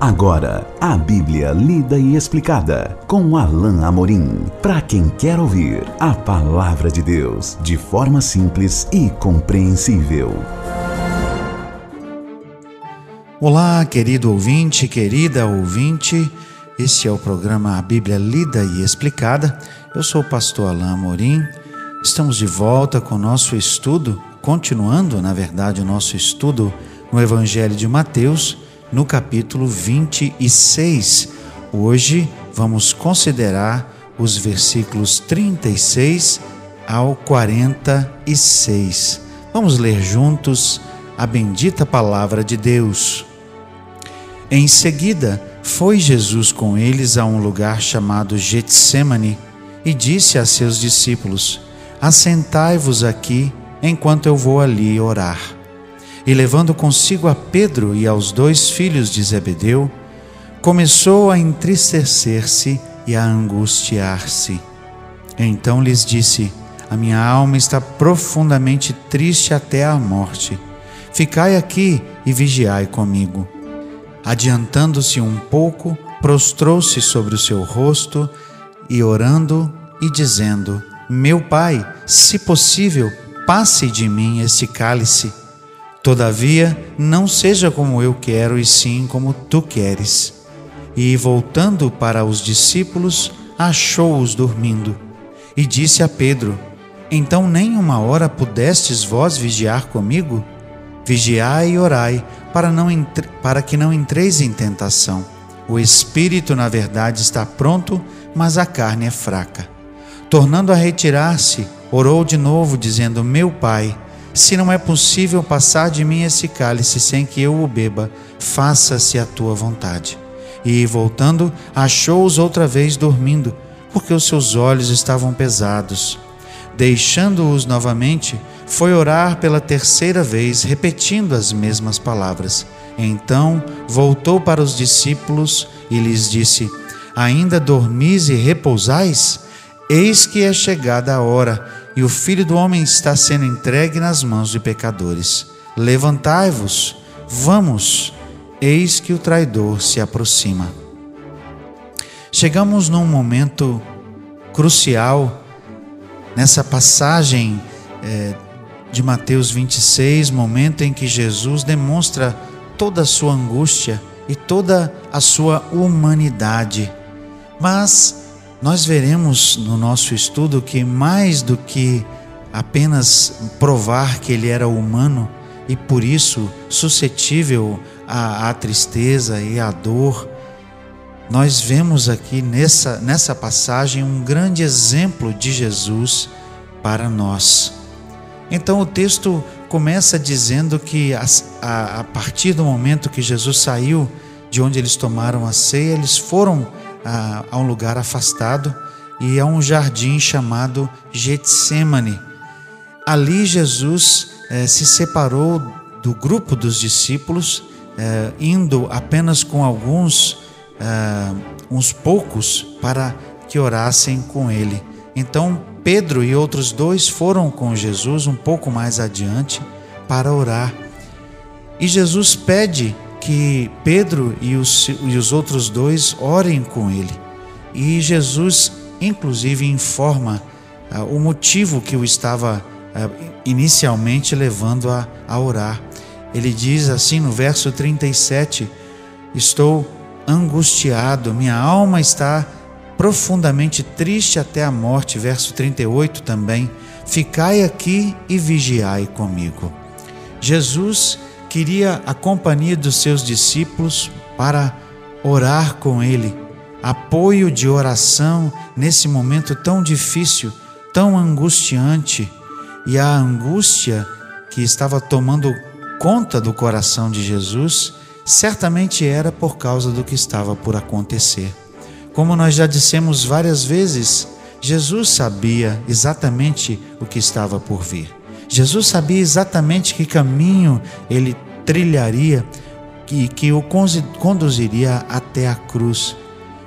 Agora, a Bíblia lida e explicada com Alain Amorim. Para quem quer ouvir a palavra de Deus de forma simples e compreensível. Olá, querido ouvinte, querida ouvinte. Este é o programa A Bíblia Lida e Explicada. Eu sou o pastor Alain Amorim. Estamos de volta com o nosso estudo, continuando, na verdade, o nosso estudo no Evangelho de Mateus no capítulo 26. Hoje vamos considerar os versículos 36 ao 46. Vamos ler juntos a bendita palavra de Deus. Em seguida, foi Jesus com eles a um lugar chamado Getsemane e disse a seus discípulos: Assentai-vos aqui enquanto eu vou ali orar. E levando consigo a Pedro e aos dois filhos de Zebedeu, começou a entristecer-se e a angustiar-se. Então lhes disse: A minha alma está profundamente triste até a morte. Ficai aqui e vigiai comigo. Adiantando-se um pouco, prostrou-se sobre o seu rosto e orando e dizendo: Meu pai, se possível, passe de mim esse cálice Todavia, não seja como eu quero, e sim como tu queres. E voltando para os discípulos, achou-os dormindo. E disse a Pedro: Então nem uma hora pudestes vós vigiar comigo? Vigiai e orai, para, não entre... para que não entreis em tentação. O espírito, na verdade, está pronto, mas a carne é fraca. Tornando a retirar-se, orou de novo, dizendo: Meu pai, se não é possível passar de mim esse cálice sem que eu o beba, faça-se a tua vontade. E, voltando, achou-os outra vez dormindo, porque os seus olhos estavam pesados. Deixando-os novamente, foi orar pela terceira vez, repetindo as mesmas palavras. Então voltou para os discípulos e lhes disse: Ainda dormis e repousais? Eis que é chegada a hora e o filho do homem está sendo entregue nas mãos de pecadores. Levantai-vos, vamos, eis que o traidor se aproxima. Chegamos num momento crucial nessa passagem é, de Mateus 26, momento em que Jesus demonstra toda a sua angústia e toda a sua humanidade. Mas nós veremos no nosso estudo que mais do que apenas provar que ele era humano e por isso suscetível à, à tristeza e à dor, nós vemos aqui nessa, nessa passagem um grande exemplo de Jesus para nós. Então o texto começa dizendo que a, a, a partir do momento que Jesus saiu de onde eles tomaram a ceia, eles foram a, a um lugar afastado e a um jardim chamado Getsemane. Ali Jesus eh, se separou do grupo dos discípulos, eh, indo apenas com alguns, eh, uns poucos, para que orassem com ele. Então Pedro e outros dois foram com Jesus um pouco mais adiante para orar. E Jesus pede que Pedro e os, e os outros dois orem com ele. E Jesus, inclusive, informa uh, o motivo que o estava uh, inicialmente levando a, a orar. Ele diz assim no verso 37: Estou angustiado, minha alma está profundamente triste até a morte. Verso 38 também: Ficai aqui e vigiai comigo. Jesus queria a companhia dos seus discípulos para orar com ele, apoio de oração nesse momento tão difícil, tão angustiante. E a angústia que estava tomando conta do coração de Jesus certamente era por causa do que estava por acontecer. Como nós já dissemos várias vezes, Jesus sabia exatamente o que estava por vir. Jesus sabia exatamente que caminho ele trilharia e que o conduziria até a cruz.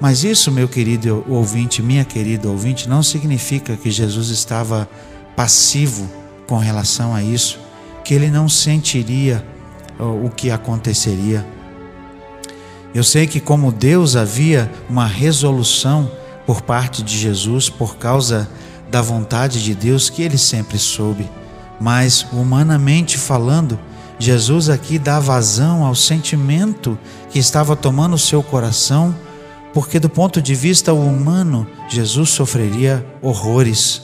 Mas isso, meu querido ouvinte, minha querida ouvinte, não significa que Jesus estava passivo com relação a isso, que ele não sentiria o que aconteceria. Eu sei que, como Deus, havia uma resolução por parte de Jesus por causa da vontade de Deus que ele sempre soube. Mas, humanamente falando, Jesus aqui dá vazão ao sentimento que estava tomando o seu coração, porque, do ponto de vista humano, Jesus sofreria horrores.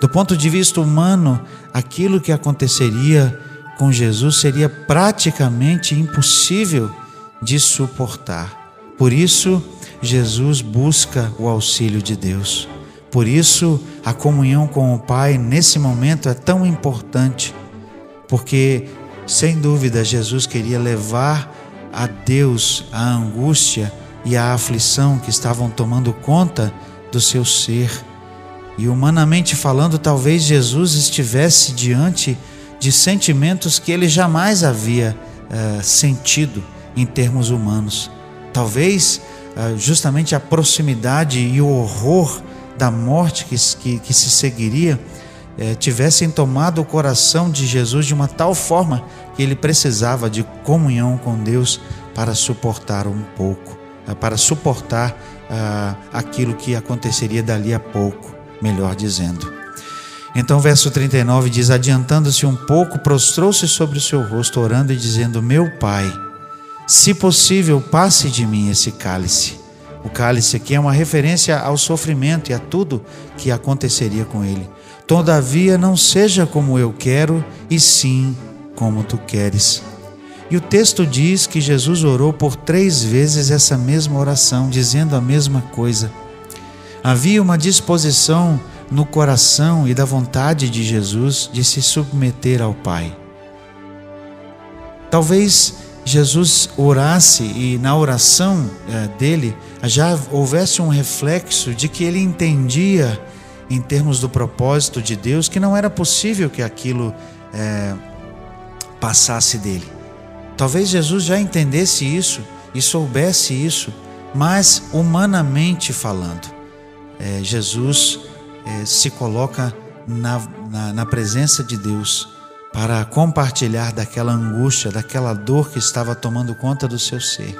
Do ponto de vista humano, aquilo que aconteceria com Jesus seria praticamente impossível de suportar. Por isso, Jesus busca o auxílio de Deus. Por isso, a comunhão com o Pai nesse momento é tão importante, porque, sem dúvida, Jesus queria levar a Deus a angústia e a aflição que estavam tomando conta do seu ser. E humanamente falando, talvez Jesus estivesse diante de sentimentos que ele jamais havia uh, sentido em termos humanos. Talvez uh, justamente a proximidade e o horror da morte que, que, que se seguiria uh, tivessem tomado o coração de Jesus de uma tal forma que ele precisava de comunhão com Deus para suportar um pouco, para suportar aquilo que aconteceria dali a pouco, melhor dizendo. Então, verso 39 diz: Adiantando-se um pouco, prostrou-se sobre o seu rosto, orando e dizendo: Meu pai, se possível, passe de mim esse cálice. O cálice aqui é uma referência ao sofrimento e a tudo que aconteceria com ele. Todavia, não seja como eu quero, e sim como tu queres. E o texto diz que Jesus orou por três vezes essa mesma oração, dizendo a mesma coisa. Havia uma disposição no coração e da vontade de Jesus de se submeter ao Pai. Talvez Jesus orasse e na oração é, dele já houvesse um reflexo de que ele entendia, em termos do propósito de Deus, que não era possível que aquilo é, passasse dele. Talvez Jesus já entendesse isso e soubesse isso, mas humanamente falando, é, Jesus é, se coloca na, na, na presença de Deus para compartilhar daquela angústia, daquela dor que estava tomando conta do seu ser.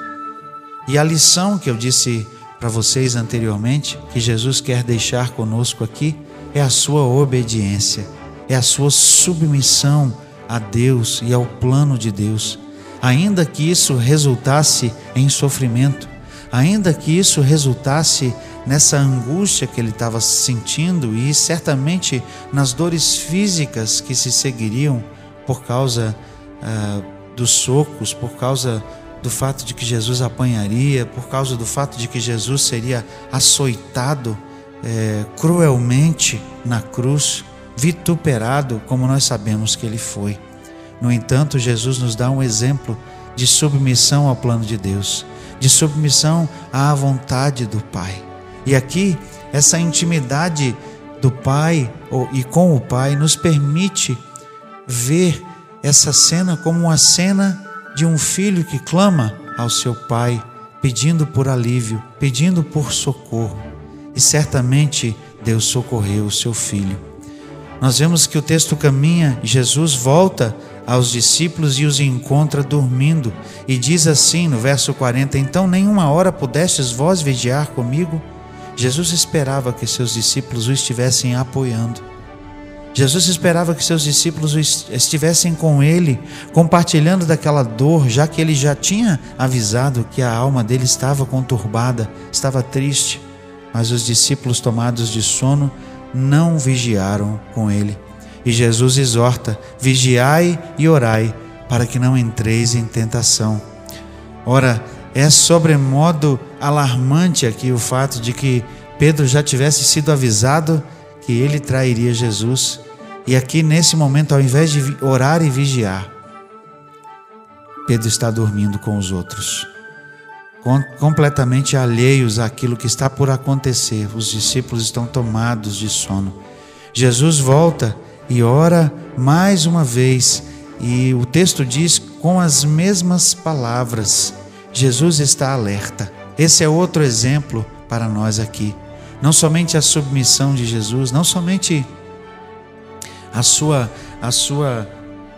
E a lição que eu disse para vocês anteriormente, que Jesus quer deixar conosco aqui, é a sua obediência, é a sua submissão a Deus e ao plano de Deus. Ainda que isso resultasse em sofrimento, ainda que isso resultasse nessa angústia que ele estava sentindo e certamente nas dores físicas que se seguiriam por causa ah, dos socos, por causa do fato de que Jesus apanharia, por causa do fato de que Jesus seria açoitado eh, cruelmente na cruz, vituperado, como nós sabemos que ele foi. No entanto, Jesus nos dá um exemplo de submissão ao plano de Deus, de submissão à vontade do Pai. E aqui, essa intimidade do Pai e com o Pai nos permite ver essa cena como uma cena de um filho que clama ao seu pai, pedindo por alívio, pedindo por socorro. E certamente Deus socorreu o seu filho. Nós vemos que o texto caminha, Jesus volta aos discípulos e os encontra dormindo, e diz assim no verso 40: Então nenhuma hora pudestes vós vigiar comigo? Jesus esperava que seus discípulos o estivessem apoiando. Jesus esperava que seus discípulos estivessem com ele, compartilhando daquela dor, já que ele já tinha avisado que a alma dele estava conturbada, estava triste. Mas os discípulos, tomados de sono, não vigiaram com ele. E Jesus exorta: vigiai e orai, para que não entreis em tentação. Ora, é sobremodo alarmante aqui o fato de que Pedro já tivesse sido avisado que ele trairia Jesus. E aqui nesse momento, ao invés de orar e vigiar, Pedro está dormindo com os outros, completamente alheios àquilo que está por acontecer. Os discípulos estão tomados de sono. Jesus volta e ora mais uma vez, e o texto diz com as mesmas palavras. Jesus está alerta. Esse é outro exemplo para nós aqui. Não somente a submissão de Jesus, não somente a sua, a sua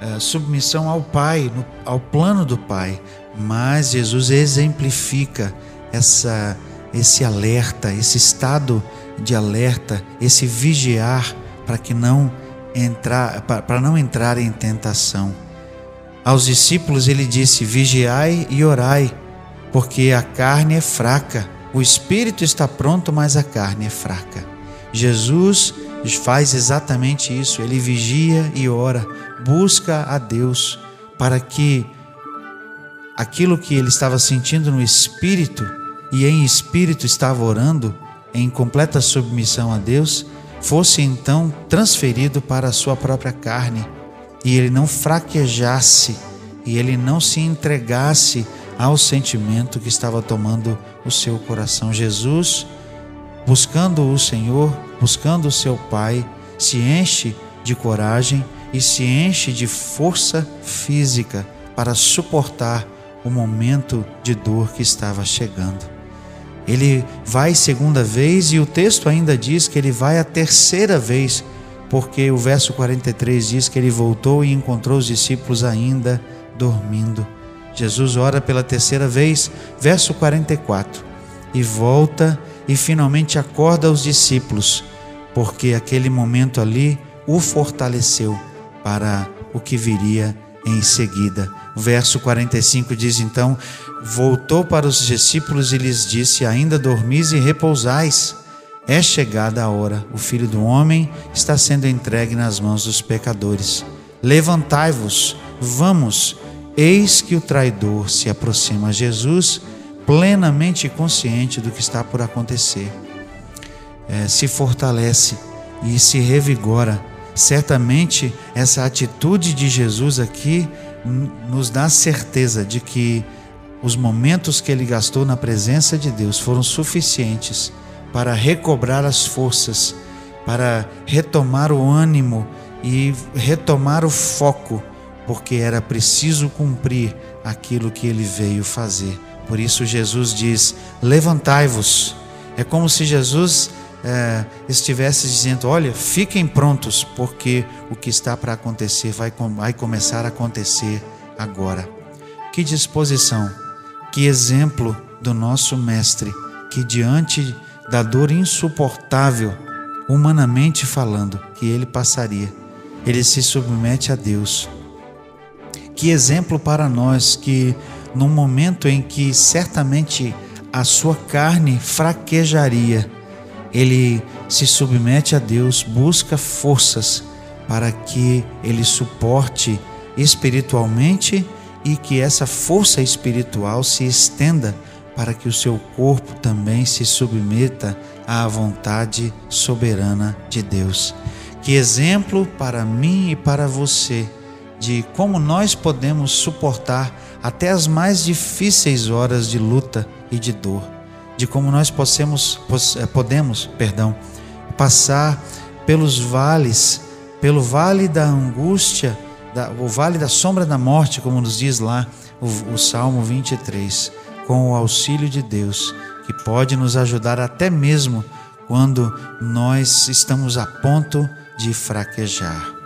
uh, submissão ao Pai, no, ao plano do Pai, mas Jesus exemplifica essa, esse alerta, esse estado de alerta, esse vigiar para que não entrar, para não entrar em tentação. Aos discípulos ele disse: Vigiai e orai, porque a carne é fraca. O espírito está pronto, mas a carne é fraca. Jesus faz exatamente isso. Ele vigia e ora, busca a Deus para que aquilo que ele estava sentindo no espírito e em espírito estava orando em completa submissão a Deus, fosse então transferido para a sua própria carne e ele não fraquejasse e ele não se entregasse ao sentimento que estava tomando o seu coração. Jesus, buscando o Senhor, buscando o seu Pai, se enche de coragem e se enche de força física para suportar o momento de dor que estava chegando. Ele vai segunda vez e o texto ainda diz que ele vai a terceira vez, porque o verso 43 diz que ele voltou e encontrou os discípulos ainda dormindo. Jesus ora pela terceira vez, verso 44, e volta e finalmente acorda os discípulos, porque aquele momento ali o fortaleceu para o que viria em seguida. O verso 45 diz então: Voltou para os discípulos e lhes disse: Ainda dormis e repousais. É chegada a hora, o filho do homem está sendo entregue nas mãos dos pecadores. Levantai-vos, vamos, eis que o traidor se aproxima a Jesus, plenamente consciente do que está por acontecer. É, se fortalece e se revigora. Certamente, essa atitude de Jesus aqui nos dá certeza de que os momentos que ele gastou na presença de Deus foram suficientes para recobrar as forças, para retomar o ânimo e retomar o foco, porque era preciso cumprir aquilo que ele veio fazer. Por isso, Jesus diz: Levantai-vos. É como se Jesus é, estivesse dizendo: Olha, fiquem prontos, porque o que está para acontecer vai, vai começar a acontecer agora. Que disposição que exemplo do nosso Mestre, que diante da dor insuportável, humanamente falando, que ele passaria, ele se submete a Deus. Que exemplo para nós que, num momento em que certamente a sua carne fraquejaria, ele se submete a Deus, busca forças para que ele suporte espiritualmente e que essa força espiritual se estenda para que o seu corpo também se submeta à vontade soberana de Deus. Que exemplo para mim e para você de como nós podemos suportar até as mais difíceis horas de luta e de dor, de como nós possamos, eh, podemos, perdão, passar pelos vales, pelo vale da angústia da, o vale da sombra da morte, como nos diz lá o, o Salmo 23, com o auxílio de Deus, que pode nos ajudar até mesmo quando nós estamos a ponto de fraquejar.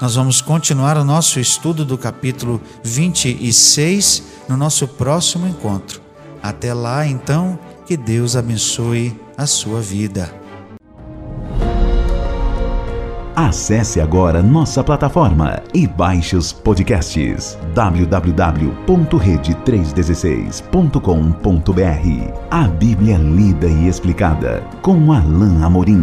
Nós vamos continuar o nosso estudo do capítulo 26 no nosso próximo encontro. Até lá, então, que Deus abençoe a sua vida. Acesse agora nossa plataforma e baixe os podcasts www.rede316.com.br. A Bíblia lida e explicada com Alain Amorim.